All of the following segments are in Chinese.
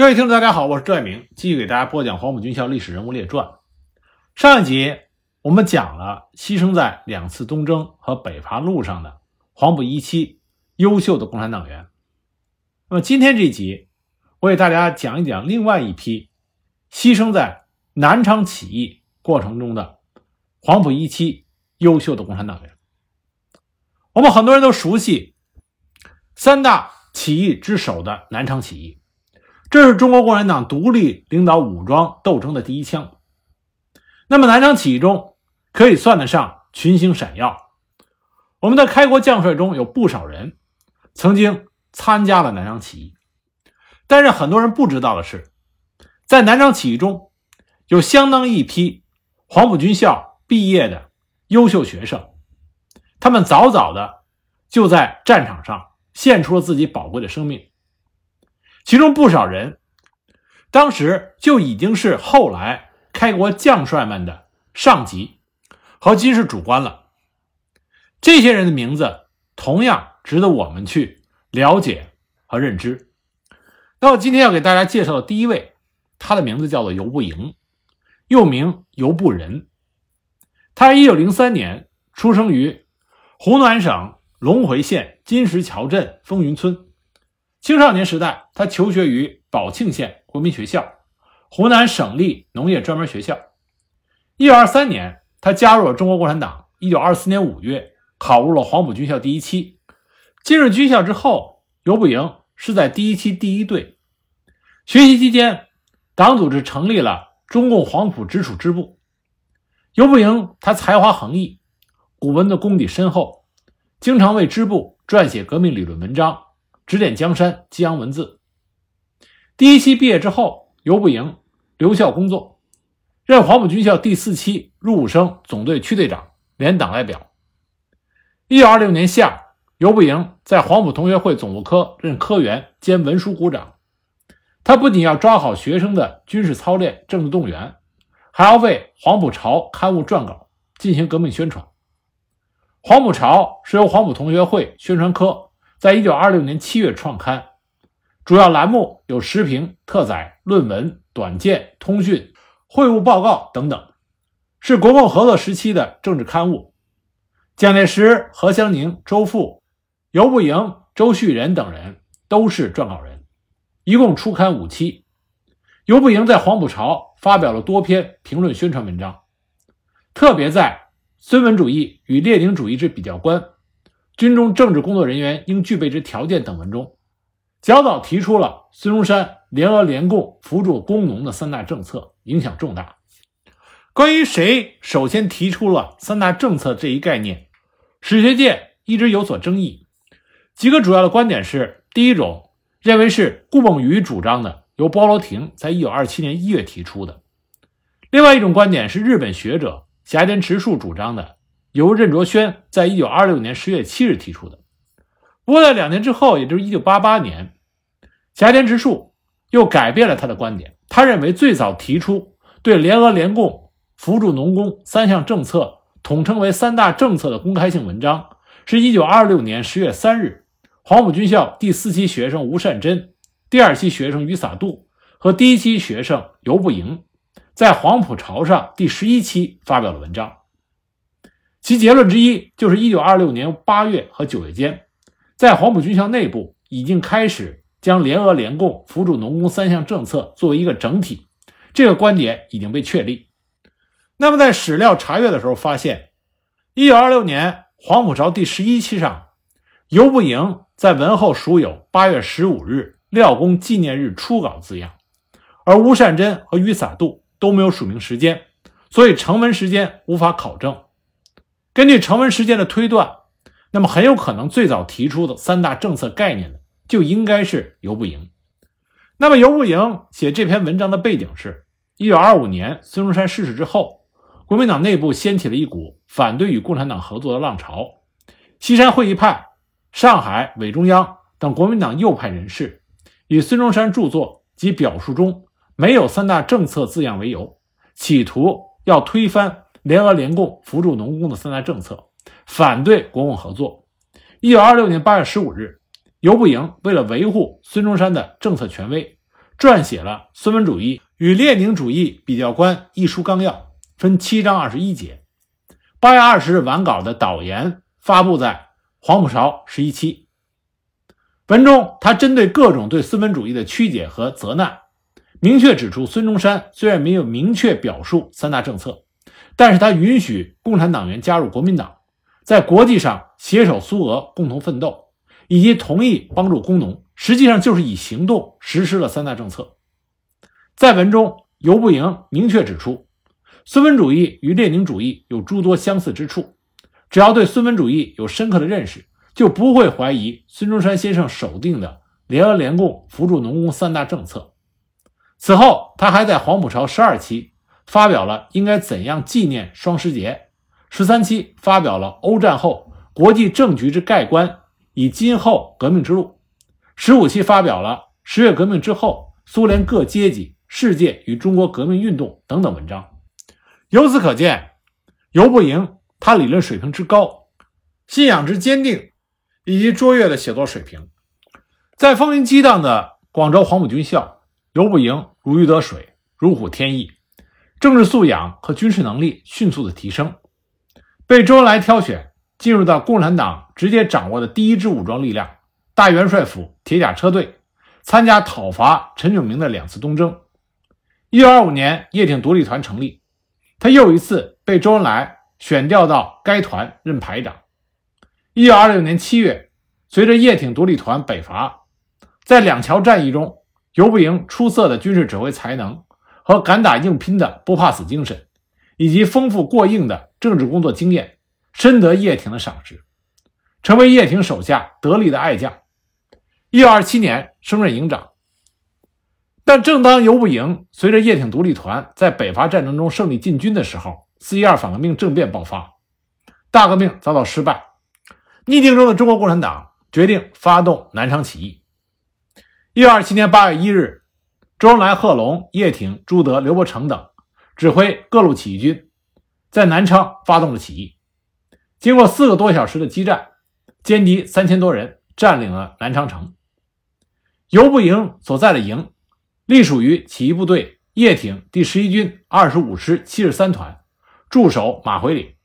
各位听众，大家好，我是赵爱明，继续给大家播讲黄埔军校历史人物列传。上一集我们讲了牺牲在两次东征和北伐路上的黄埔一期优秀的共产党员。那么今天这一集，我给大家讲一讲另外一批牺牲在南昌起义过程中的黄埔一期优秀的共产党员。我们很多人都熟悉三大起义之首的南昌起义。这是中国共产党独立领导武装斗争的第一枪。那么南昌起义中可以算得上群星闪耀。我们的开国将帅中有不少人曾经参加了南昌起义，但是很多人不知道的是，在南昌起义中有相当一批黄埔军校毕业的优秀学生，他们早早的就在战场上献出了自己宝贵的生命。其中不少人，当时就已经是后来开国将帅们的上级和军事主官了。这些人的名字同样值得我们去了解和认知。那我今天要给大家介绍的第一位，他的名字叫做游步营，又名游步仁。他一九零三年出生于湖南省隆回县金石桥镇风云村。青少年时代，他求学于宝庆县国民学校、湖南省立农业专门学校。一九二三年，他加入了中国共产党。一九二四年五月，考入了黄埔军校第一期。进入军校之后，游步营是在第一期第一队。学习期间，党组织成立了中共黄埔直属支部。游步营他才华横溢，古文的功底深厚，经常为支部撰写革命理论文章。指点江山，激扬文字。第一期毕业之后，游步营留校工作，任黄埔军校第四期入伍生总队区队长、连党代表。一九二六年夏，游步营在黄埔同学会总务科任科员兼文书股长。他不仅要抓好学生的军事操练、政治动员，还要为《黄埔潮》刊物撰稿，进行革命宣传。《黄埔潮》是由黄埔同学会宣传科。在一九二六年七月创刊，主要栏目有时评、特载、论文、短见、通讯、会务报告等等，是国共合作时期的政治刊物。蒋介石、何香凝、周馥、游步营、周旭仁等人都是撰稿人，一共出刊五期。游步营在《黄埔潮》发表了多篇评论宣传文章，特别在《孙文主义与列宁主义之比较观》。军中政治工作人员应具备之条件等文中，较早提出了孙中山联俄联共扶助工农的三大政策，影响重大。关于谁首先提出了三大政策这一概念，史学界一直有所争议。几个主要的观点是：第一种认为是顾孟余主张的，由包罗廷在一九二七年一月提出的；另外一种观点是日本学者霞田直树主张的。由任卓轩在一九二六年十月七日提出的。不过，在两年之后，也就是一九八八年，霞田直树又改变了他的观点。他认为，最早提出对联俄联共扶助农工三项政策统称为三大政策的公开性文章，是一九二六年十月三日，黄埔军校第四期学生吴善珍、第二期学生于洒度和第一期学生游步营在《黄埔潮》上第十一期发表的文章。其结论之一就是，一九二六年八月和九月间，在黄埔军校内部已经开始将联俄联共扶助农工三项政策作为一个整体，这个观点已经被确立。那么，在史料查阅的时候发现，一九二六年黄埔潮第十一期上，游步营在文后署有“八月十五日廖公纪念日初稿”字样，而吴善珍和于洒度都没有署名时间，所以成文时间无法考证。根据成文时间的推断，那么很有可能最早提出的三大政策概念的就应该是游步营。那么游步营写这篇文章的背景是：一九二五年孙中山逝世之后，国民党内部掀起了一股反对与共产党合作的浪潮。西山会议派、上海伪中央等国民党右派人士，以孙中山著作及表述中没有三大政策字样为由，企图要推翻。联俄联共扶助农工的三大政策，反对国共合作。一九二六年八月十五日，游步营为了维护孙中山的政策权威，撰写了《孙文主义与列宁主义比较观》一书纲要，分七章二十一节。八月二十日完稿的导言发布在《黄埔潮十一期》。文中，他针对各种对孙文主义的曲解和责难，明确指出，孙中山虽然没有明确表述三大政策，但是他允许共产党员加入国民党，在国际上携手苏俄共同奋斗，以及同意帮助工农，实际上就是以行动实施了三大政策。在文中，尤步营明确指出，孙文主义与列宁主义有诸多相似之处，只要对孙文主义有深刻的认识。就不会怀疑孙中山先生首定的联俄联共、扶助农工三大政策。此后，他还在《黄埔潮》十二期发表了应该怎样纪念双十节，十三期发表了欧战后国际政局之概观以今后革命之路，十五期发表了十月革命之后苏联各阶级、世界与中国革命运动等等文章。由此可见，尤不盈他理论水平之高，信仰之坚定。以及卓越的写作水平，在风云激荡的广州黄埔军校，尤不盈如鱼得水，如虎添翼，政治素养和军事能力迅速的提升，被周恩来挑选进入到共产党直接掌握的第一支武装力量——大元帅府铁甲车队，参加讨伐陈炯明的两次东征。一九二五年，叶挺独立团成立，他又一次被周恩来选调到该团任排长。一九二六年七月，随着叶挺独立团北伐，在两桥战役中，尤不营出色的军事指挥才能和敢打硬拼的不怕死精神，以及丰富过硬的政治工作经验，深得叶挺的赏识，成为叶挺手下得力的爱将。一九二七年升任营长。但正当游不营随着叶挺独立团在北伐战争中胜利进军的时候，四一二反革命政变爆发，大革命遭到失败。逆境中的中国共产党决定发动南昌起义。一九二七年八月一日，周恩来、贺龙、叶挺、朱德、刘伯承等指挥各路起义军，在南昌发动了起义。经过四个多小时的激战，歼敌三千多人，占领了南昌城。游不营所在的营，隶属于起义部队叶挺第十一军二十五师七十三团，驻守马回岭。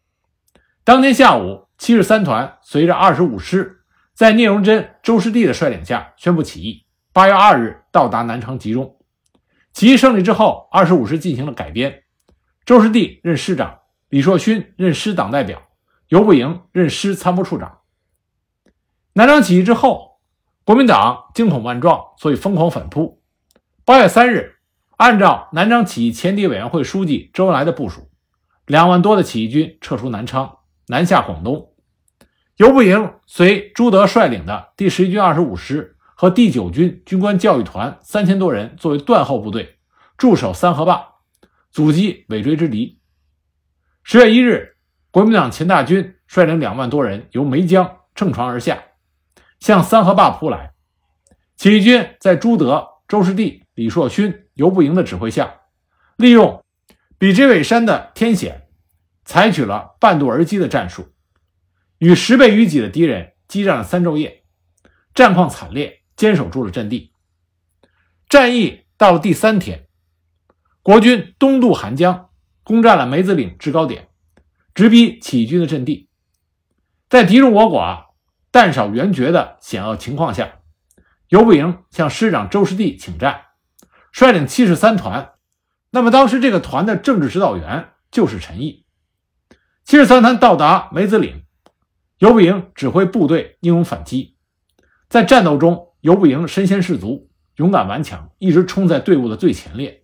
当天下午。七十三团随着二十五师，在聂荣臻、周士第的率领下宣布起义。八月二日到达南昌集中。起义胜利之后，二十五师进行了改编，周士第任师长，李硕勋任师党代表，尤不营任师参谋处长。南昌起义之后，国民党惊恐万状，所以疯狂反扑。八月三日，按照南昌起义前敌委员会书记周恩来的部署，两万多的起义军撤出南昌。南下广东，尤不营随朱德率领的第十一军二十五师和第九军军官教育团三千多人作为断后部队，驻守三河坝，阻击尾追之敌。十月一日，国民党钱大军率领两万多人由梅江乘船而下，向三河坝扑来。起义军在朱德、周士第、李硕勋、尤不营的指挥下，利用比之尾山的天险。采取了半渡而击的战术，与十倍于己的敌人激战了三昼夜，战况惨烈，坚守住了阵地。战役到了第三天，国军东渡韩江，攻占了梅子岭制高点，直逼起义军的阵地。在敌众我寡、弹少援绝的险恶情况下，尤不营向师长周士第请战，率领七十三团。那么当时这个团的政治指导员就是陈毅。七十三团到达梅子岭，尤不营指挥部队英勇反击。在战斗中，尤不营身先士卒，勇敢顽强，一直冲在队伍的最前列。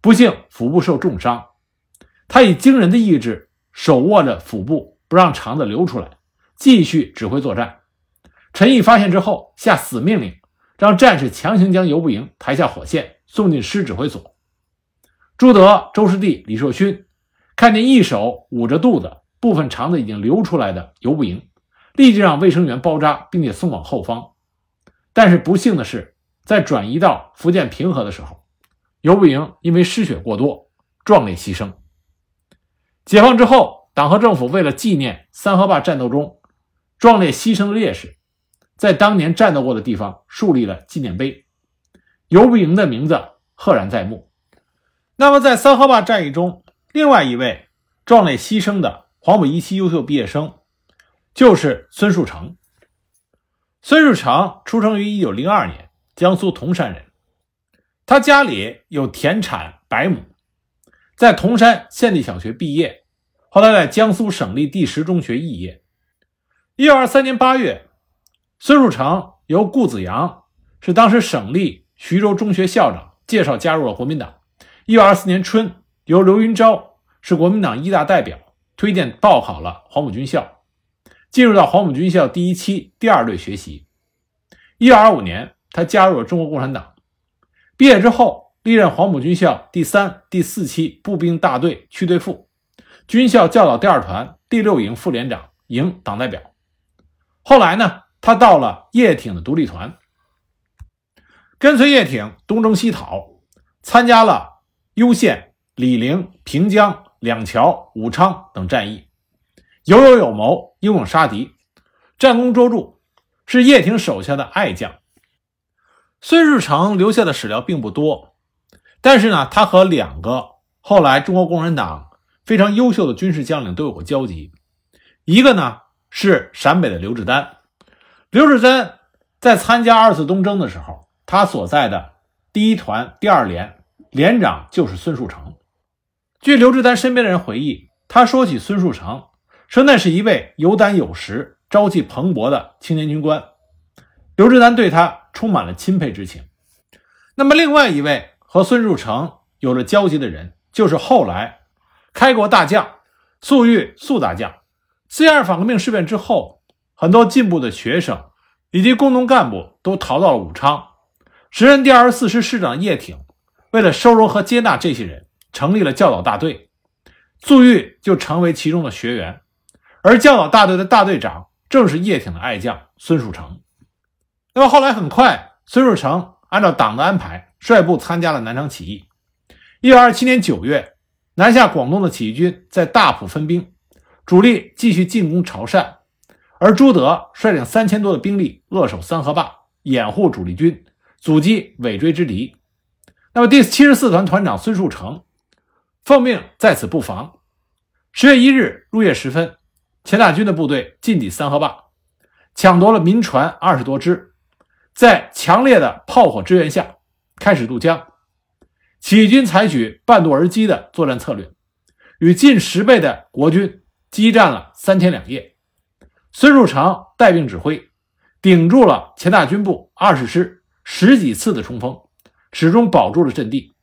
不幸腹部受重伤，他以惊人的意志手握着腹部，不让肠子流出来，继续指挥作战。陈毅发现之后，下死命令，让战士强行将尤不营抬下火线，送进师指挥所。朱德、周士第、李硕勋。看见一手捂着肚子、部分肠子已经流出来的尤不营，立即让卫生员包扎，并且送往后方。但是不幸的是，在转移到福建平和的时候，尤不营因为失血过多，壮烈牺牲。解放之后，党和政府为了纪念三河坝战斗中壮烈牺牲的烈士，在当年战斗过的地方树立了纪念碑。游不营的名字赫然在目。那么，在三河坝战役中，另外一位壮烈牺牲的黄埔一期优秀毕业生，就是孙树成。孙树成出生于一九零二年，江苏铜山人。他家里有田产百亩，在铜山县立小学毕业，后来在江苏省立第十中学肄业。一九二三年八月，孙树成由顾子阳是当时省立徐州中学校长介绍加入了国民党。一九二四年春，由刘云昭是国民党一大代表推荐报考了黄埔军校，进入到黄埔军校第一期第二队学习。一九二五年，他加入了中国共产党。毕业之后，历任黄埔军校第三、第四期步兵大队区队副，军校教导第二团第六营副连长、营党代表。后来呢，他到了叶挺的独立团，跟随叶挺东征西讨，参加了。攸县、醴陵、平江、两桥、武昌等战役，有勇有谋，英勇杀敌，战功卓著，是叶挺手下的爱将。孙树成留下的史料并不多，但是呢，他和两个后来中国共产党非常优秀的军事将领都有过交集。一个呢是陕北的刘志丹，刘志丹在参加二次东征的时候，他所在的第一团第二连。连长就是孙树成。据刘志丹身边的人回忆，他说起孙树成，说那是一位有胆有识、朝气蓬勃的青年军官。刘志丹对他充满了钦佩之情。那么，另外一位和孙树成有着交集的人，就是后来开国大将粟裕粟大将。四一二反革命事变之后，很多进步的学生以及工农干部都逃到了武昌。时任第二十四师师长叶挺。为了收容和接纳这些人，成立了教导大队，粟裕就成为其中的学员。而教导大队的大队长正是叶挺的爱将孙树成。那么后来很快，孙树成按照党的安排，率部参加了南昌起义。一九二七年九月，南下广东的起义军在大埔分兵，主力继续进攻潮汕，而朱德率领三千多的兵力扼守三河坝，掩护主力军，阻击尾追之敌。那么，第七十四团团长孙树成奉命在此布防。十月一日入夜时分，钱大军的部队进抵三河坝，抢夺了民船二十多只，在强烈的炮火支援下，开始渡江。起义军采取半渡而击的作战策略，与近十倍的国军激战了三天两夜。孙树成带兵指挥，顶住了钱大军部二十师十几次的冲锋。始终保住了阵地。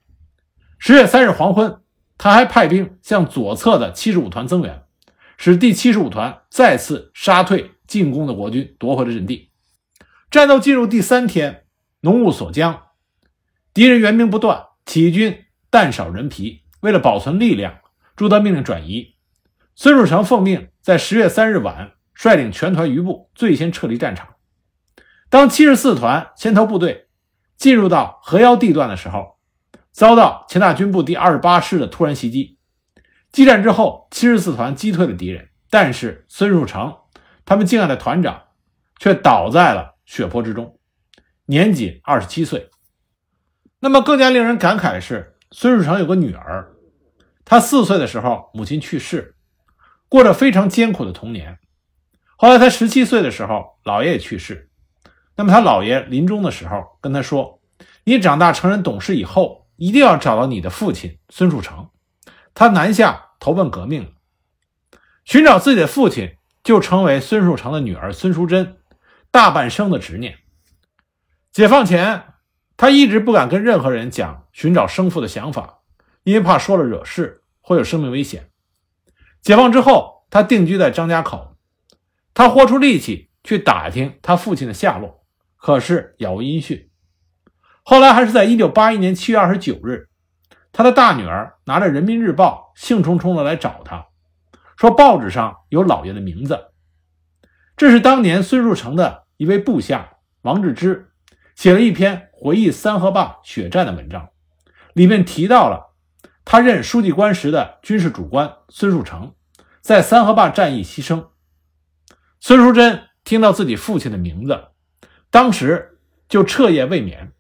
十月三日黄昏，他还派兵向左侧的七十五团增援，使第七十五团再次杀退进攻的国军，夺回了阵地。战斗进入第三天，浓雾锁江，敌人援兵不断，起义军弹少人疲。为了保存力量，朱德命令转移。孙树成奉命在十月三日晚率领全团余部最先撤离战场。当七十四团先头部队。进入到河腰地段的时候，遭到前大军部第二十八师的突然袭击。激战之后，七十四团击退了敌人，但是孙树成他们敬爱的团长却倒在了血泊之中，年仅二十七岁。那么更加令人感慨的是，孙树成有个女儿，他四岁的时候母亲去世，过着非常艰苦的童年。后来他十七岁的时候，姥爷也去世。那么他姥爷临终的时候跟他说：“你长大成人懂事以后，一定要找到你的父亲孙树成。他南下投奔革命了，寻找自己的父亲，就成为孙树成的女儿孙淑珍大半生的执念。解放前，他一直不敢跟任何人讲寻找生父的想法，因为怕说了惹事，会有生命危险。解放之后，他定居在张家口，他豁出力气去打听他父亲的下落。”可是杳无音讯。后来还是在一九八一年七月二十九日，他的大女儿拿着《人民日报》，兴冲冲的来找他，说报纸上有老爷的名字。这是当年孙树成的一位部下王志之写了一篇回忆三河坝血战的文章，里面提到了他任书记官时的军事主官孙树成在三河坝战役牺牲。孙淑珍听到自己父亲的名字。当时就彻夜未眠，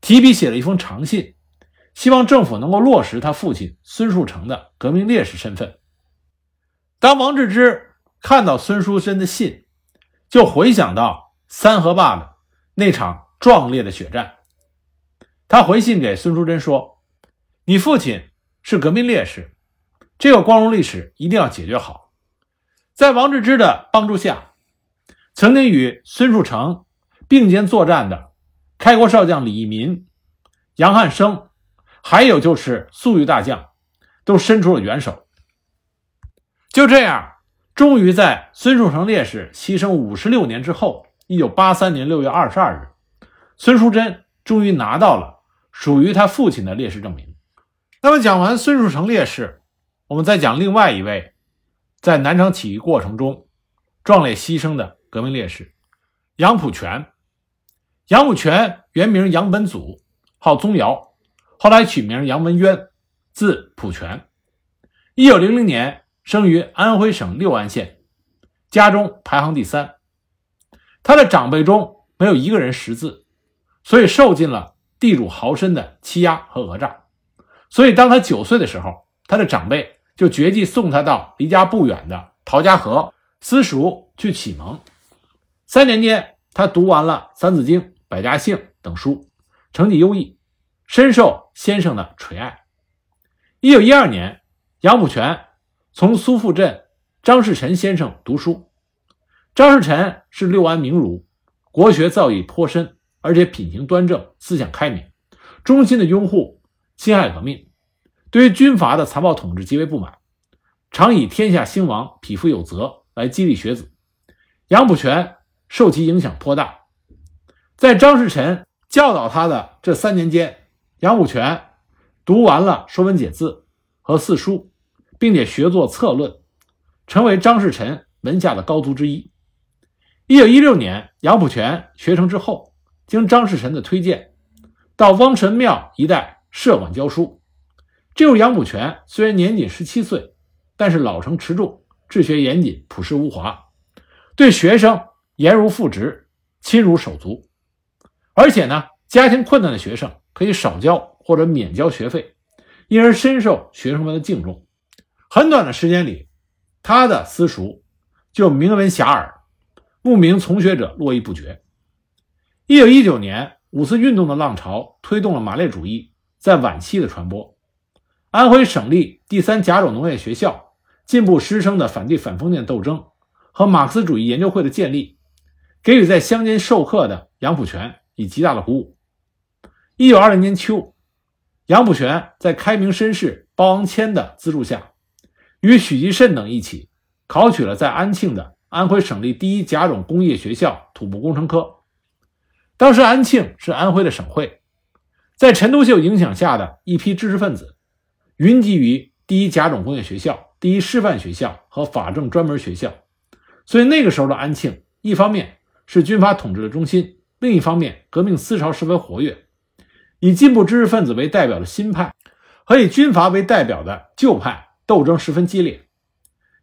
提笔写了一封长信，希望政府能够落实他父亲孙树成的革命烈士身份。当王治之看到孙书珍的信，就回想到三河坝的那场壮烈的血战。他回信给孙淑珍说：“你父亲是革命烈士，这个光荣历史一定要解决好。”在王治之的帮助下，曾经与孙树成并肩作战的开国少将李义民、杨汉生，还有就是粟裕大将，都伸出了援手。就这样，终于在孙树成烈士牺牲五十六年之后，一九八三年六月二十二日，孙淑珍终于拿到了属于他父亲的烈士证明。那么，讲完孙树成烈士，我们再讲另外一位在南昌起义过程中壮烈牺牲的革命烈士杨浦泉。杨浦泉原名杨本祖，号宗尧，后来取名杨文渊，字浦泉。一九零零年。生于安徽省六安县，家中排行第三。他的长辈中没有一个人识字，所以受尽了地主豪绅的欺压和讹诈。所以，当他九岁的时候，他的长辈就决计送他到离家不远的陶家河私塾去启蒙。三年间，他读完了《三字经》《百家姓》等书，成绩优异，深受先生的垂爱。一九一二年，杨浦泉。从苏富镇张士臣先生读书。张士臣是六安名儒，国学造诣颇深，而且品行端正，思想开明，衷心的拥护辛亥革命，对于军阀的残暴统治极为不满，常以“天下兴亡，匹夫有责”来激励学子。杨浦泉受其影响颇大，在张士臣教导他的这三年间，杨浦泉读完了《说文解字》和四书。并且学作策论，成为张士臣门下的高徒之一。一九一六年，杨浦泉学成之后，经张士臣的推荐，到汪神庙一带设馆教书。这时杨浦泉虽然年仅十七岁，但是老成持重，治学严谨，朴实无华，对学生严如父执，亲如手足。而且呢，家庭困难的学生可以少交或者免交学费，因而深受学生们的敬重。很短的时间里，他的私塾就名闻遐迩，慕名从学者络绎不绝。一九一九年，五四运动的浪潮推动了马列主义在晚期的传播。安徽省立第三甲种农业学校进步师生的反对反封建斗争和马克思主义研究会的建立，给予在乡间授课的杨浦泉以极大的鼓舞。一九二零年秋，杨浦泉在开明绅士包昂谦的资助下。与许继慎等一起考取了在安庆的安徽省立第一甲种工业学校土木工程科。当时安庆是安徽的省会，在陈独秀影响下的一批知识分子云集于第一甲种工业学校、第一师范学校和法政专门学校，所以那个时候的安庆，一方面是军阀统治的中心，另一方面革命思潮十分活跃，以进步知识分子为代表的新派和以军阀为代表的旧派。斗争十分激烈。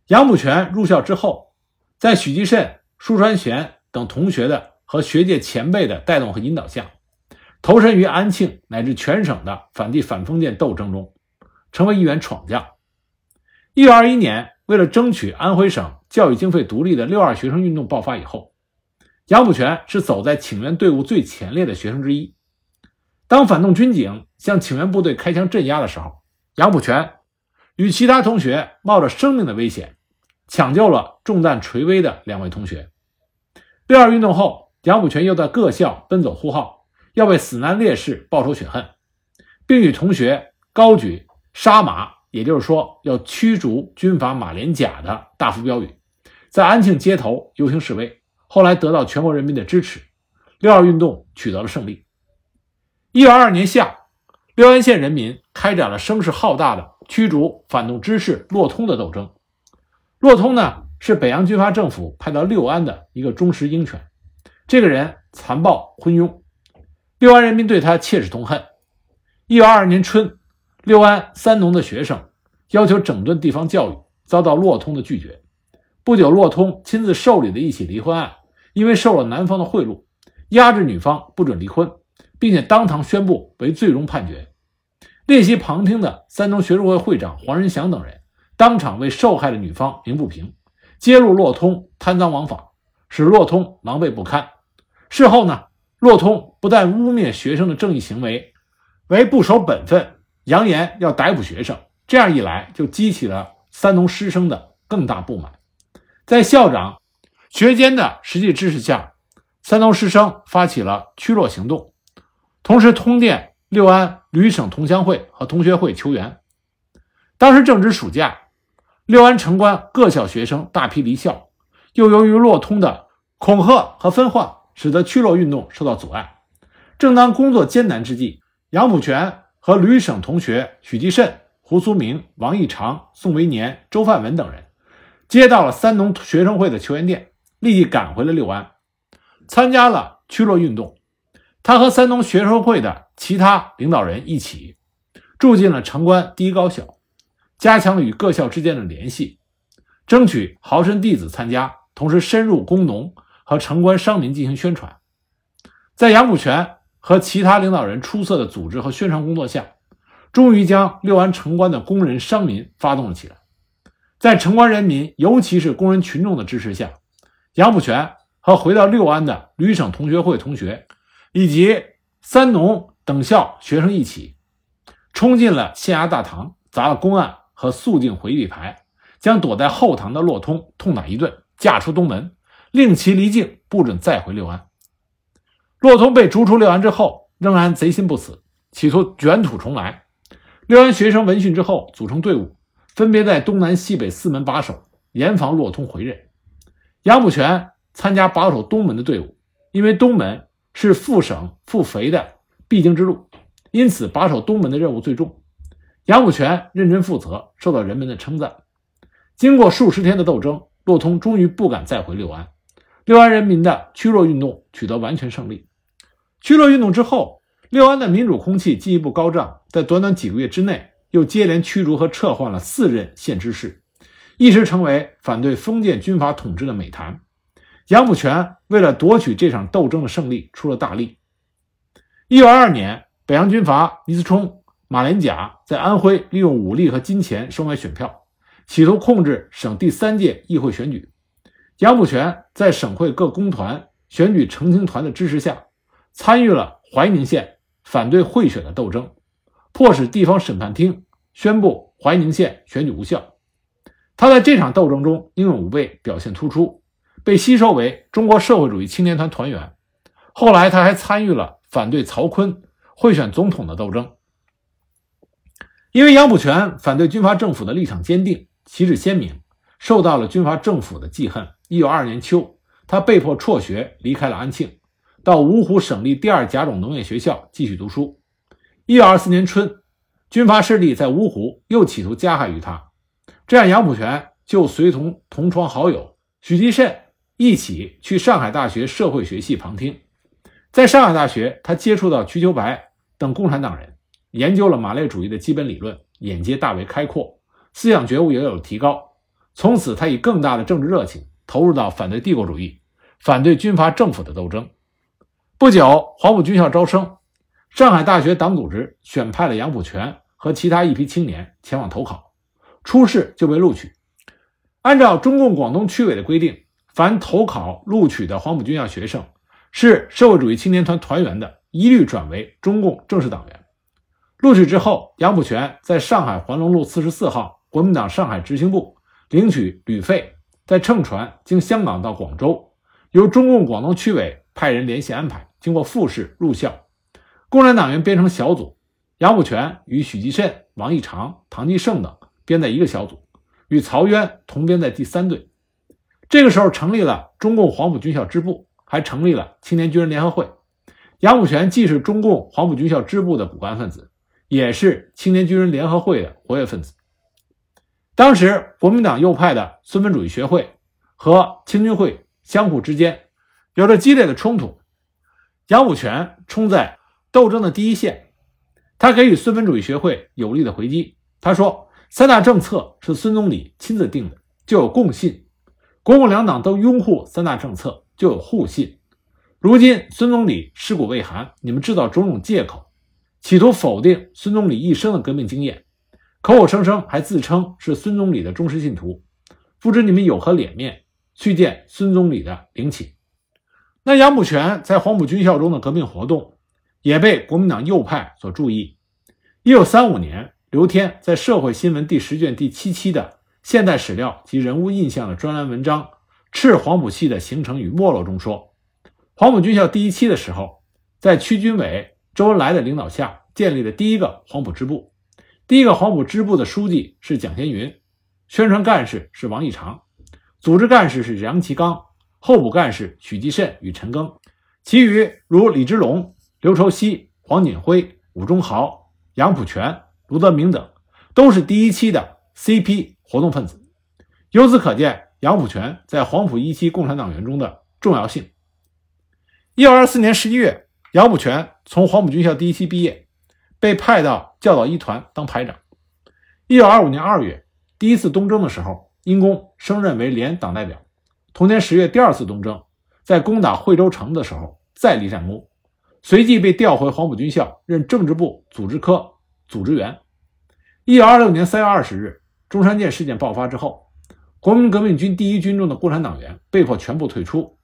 杨浦泉入校之后，在许继慎、舒传贤等同学的和学界前辈的带动和引导下，投身于安庆乃至全省的反帝反封建斗争中，成为一员闯将。一九二一年，为了争取安徽省教育经费独立的六二学生运动爆发以后，杨浦泉是走在请愿队伍最前列的学生之一。当反动军警向请愿部队开枪镇压的时候，杨浦泉。与其他同学冒着生命的危险，抢救了中弹垂危的两位同学。六二运动后，杨浦泉又在各校奔走呼号，要为死难烈士报仇雪恨，并与同学高举“杀马”，也就是说要驱逐军阀马连甲的大幅标语，在安庆街头游行示威。后来得到全国人民的支持，六二运动取得了胜利。一九二二年夏，六安县人民开展了声势浩大的。驱逐反动知识洛通的斗争。骆通呢，是北洋军阀政府派到六安的一个忠实鹰犬。这个人残暴昏庸，六安人民对他切齿痛恨。一九二二年春，六安三农的学生要求整顿地方教育，遭到骆通的拒绝。不久，骆通亲自受理了一起离婚案，因为受了男方的贿赂，压制女方不准离婚，并且当堂宣布为最终判决。列席旁听的山东学生会会长黄仁祥等人当场为受害的女方鸣不平，揭露洛通贪赃枉法，使洛通狼狈不堪。事后呢，洛通不但污蔑学生的正义行为为不守本分，扬言要逮捕学生。这样一来，就激起了三农师生的更大不满。在校长、学监的实际支持下，三农师生发起了驱骆行动，同时通电六安旅省同乡会和同学会求援。当时正值暑假，六安城关各校学生大批离校，又由于洛通的恐吓和分化，使得驱骆运动受到阻碍。正当工作艰难之际，杨浦泉和旅省同学许继慎、胡苏明、王义长、宋维年、周范文等人。接到了三农学生会的求援电，立即赶回了六安，参加了驱落运动。他和三农学生会的其他领导人一起住进了城关第一高校，加强了与各校之间的联系，争取豪绅弟子参加，同时深入工农和城关商民进行宣传。在杨虎泉和其他领导人出色的组织和宣传工作下，终于将六安城关的工人商民发动了起来。在城关人民，尤其是工人群众的支持下，杨浦泉和回到六安的旅省同学会同学，以及三农等校学生一起，冲进了县衙大堂，砸了公案和肃静回避牌，将躲在后堂的骆通痛打一顿，架出东门，令其离境，不准再回六安。骆通被逐出六安之后，仍然贼心不死，企图卷土重来。六安学生闻讯之后，组成队伍。分别在东南西北四门把守，严防骆通回任。杨浦泉参加把守东门的队伍，因为东门是复省复肥的必经之路，因此把守东门的任务最重。杨浦泉认真负责，受到人们的称赞。经过数十天的斗争，骆通终于不敢再回六安。六安人民的驱骆运动取得完全胜利。驱骆运动之后，六安的民主空气进一步高涨，在短短几个月之内。又接连驱逐和撤换了四任县知事，一时成为反对封建军阀统治的美谈。杨浦泉为了夺取这场斗争的胜利，出了大力。一九二二年，北洋军阀倪思冲、马连甲在安徽利用武力和金钱收买选票，企图控制省第三届议会选举。杨浦泉在省会各工团、选举澄清团的支持下，参与了怀宁县反对贿选的斗争。迫使地方审判厅宣布怀宁县选举无效。他在这场斗争中英勇无畏，表现突出，被吸收为中国社会主义青年团团员。后来，他还参与了反对曹锟贿选总统的斗争。因为杨浦泉反对军阀政府的立场坚定，旗帜鲜明，受到了军阀政府的记恨。一九二二年秋，他被迫辍学，离开了安庆，到芜湖省立第二甲种农业学校继续读书。一九二四年春，军阀势力在芜湖又企图加害于他，这样杨浦泉就随同同窗好友许继慎一起去上海大学社会学系旁听。在上海大学，他接触到瞿秋白等共产党人，研究了马列主义的基本理论，眼界大为开阔，思想觉悟也有提高。从此，他以更大的政治热情投入到反对帝国主义、反对军阀政府的斗争。不久，黄埔军校招生。上海大学党组织选派了杨浦泉和其他一批青年前往投考，初试就被录取。按照中共广东区委的规定，凡投考录取的黄埔军校学生是社会主义青年团团员的，一律转为中共正式党员。录取之后，杨浦泉在上海环龙路四十四号国民党上海执行部领取旅费，再乘船经香港到广州，由中共广东区委派人联系安排，经过复试入校。共产党员编成小组，杨浦泉与许继慎、王义长、唐继胜等编在一个小组，与曹渊同编在第三队。这个时候成立了中共黄埔军校支部，还成立了青年军人联合会。杨虎泉既是中共黄埔军校支部的骨干分子，也是青年军人联合会的活跃分子。当时国民党右派的孙文主义学会和青军会相互之间有着激烈的冲突，杨虎泉冲在。斗争的第一线，他给予孙文主义学会有力的回击。他说：“三大政策是孙总理亲自定的，就有共信；国共两党都拥护三大政策，就有互信。如今孙总理尸骨未寒，你们制造种种借口，企图否定孙总理一生的革命经验，口口声声还自称是孙总理的忠实信徒，不知你们有何脸面去见孙总理的陵寝？那杨虎泉在黄埔军校中的革命活动，也被国民党右派所注意。一九三五年，刘天在《社会新闻》第十卷第七期的《现代史料及人物印象》的专栏文章《赤黄埔系的形成与没落》中说，黄埔军校第一期的时候，在区军委周恩来的领导下建立了第一个黄埔支部，第一个黄埔支部的书记是蒋先云，宣传干事是王义长，组织干事是杨其刚。候补干事许继慎与陈赓，其余如李之龙、刘畴西、黄锦辉、伍中豪、杨普全、卢德明等，都是第一期的 CP 活动分子。由此可见，杨普全在黄埔一期共产党员中的重要性。一九二四年十一月，杨普全从黄埔军校第一期毕业，被派到教导一团当排长。一九二五年二月，第一次东征的时候，因功升任为连党代表。同年十月，第二次东征，在攻打惠州城的时候再立战功，随即被调回黄埔军校任政治部组织科组织员。一九二六年三月二十日，中山舰事件爆发之后，国民革命军第一军中的共产党员被迫全部退出，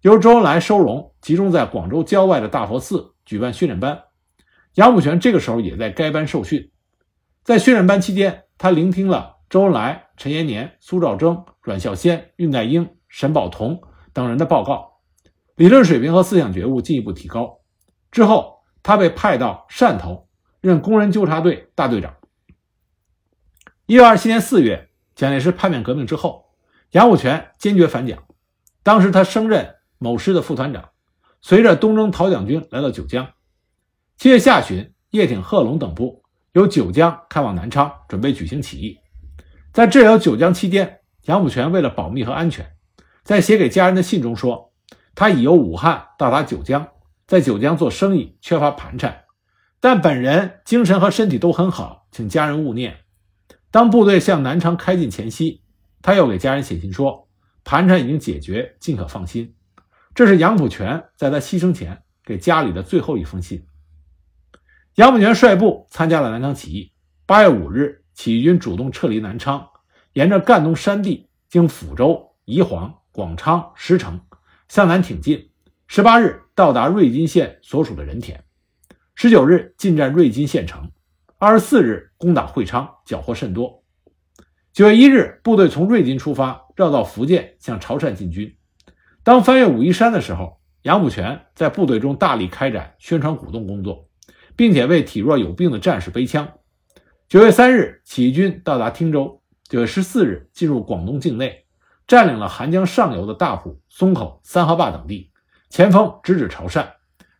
由周恩来收容，集中在广州郊外的大佛寺举办训练班。杨虎泉这个时候也在该班受训，在训练班期间，他聆听了周恩来、陈延年、苏兆征、阮孝先、恽代英。沈宝同等人的报告，理论水平和思想觉悟进一步提高。之后，他被派到汕头任工人纠察队大队长。一九二七年四月，蒋介石叛变革命之后，杨虎泉坚决反蒋。当时他升任某师的副团长，随着东征讨蒋军来到九江。七月下旬，叶挺、贺龙等部由九江开往南昌，准备举行起义。在滞留九江期间，杨虎泉为了保密和安全。在写给家人的信中说，他已由武汉到达九江，在九江做生意缺乏盘缠，但本人精神和身体都很好，请家人勿念。当部队向南昌开进前夕，他又给家人写信说，盘缠已经解决，尽可放心。这是杨虎泉在他牺牲前给家里的最后一封信。杨虎泉率部参加了南昌起义。八月五日，起义军主动撤离南昌，沿着赣东山地，经抚州、宜黄。广昌、石城向南挺进，十八日到达瑞金县所属的人田，十九日进占瑞金县城，二十四日攻打会昌，缴获甚多。九月一日，部队从瑞金出发，绕到福建，向潮汕进军。当翻越武夷山的时候，杨虎泉在部队中大力开展宣传鼓动工作，并且为体弱有病的战士背枪。九月三日，起义军到达汀州，九月十四日进入广东境内。占领了韩江上游的大埔、松口、三河坝等地，前锋直指潮汕。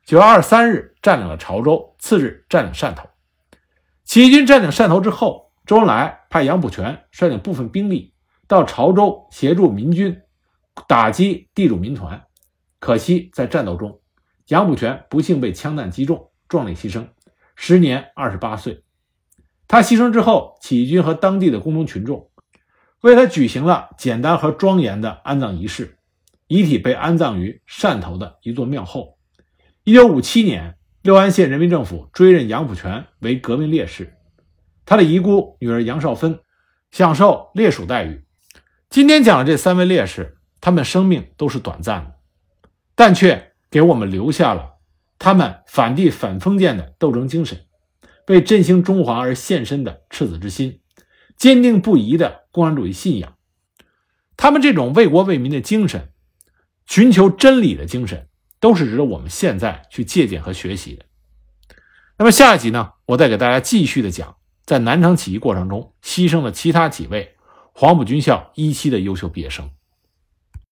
九月二十三日占领了潮州，次日占领汕头。起义军占领汕头之后，周恩来派杨虎泉率领部分兵力到潮州协助民军打击地主民团。可惜在战斗中，杨虎泉不幸被枪弹击中，壮烈牺牲，时年二十八岁。他牺牲之后，起义军和当地的工农群众。为他举行了简单和庄严的安葬仪式，遗体被安葬于汕头的一座庙后。一九五七年，六安县人民政府追认杨虎泉为革命烈士，他的遗孤女儿杨少芬享受烈属待遇。今天讲的这三位烈士，他们生命都是短暂的，但却给我们留下了他们反帝反封建的斗争精神，为振兴中华而献身的赤子之心。坚定不移的共产主义信仰，他们这种为国为民的精神，寻求真理的精神，都是值得我们现在去借鉴和学习的。那么下一集呢，我再给大家继续的讲，在南昌起义过程中牺牲的其他几位黄埔军校一期的优秀毕业生。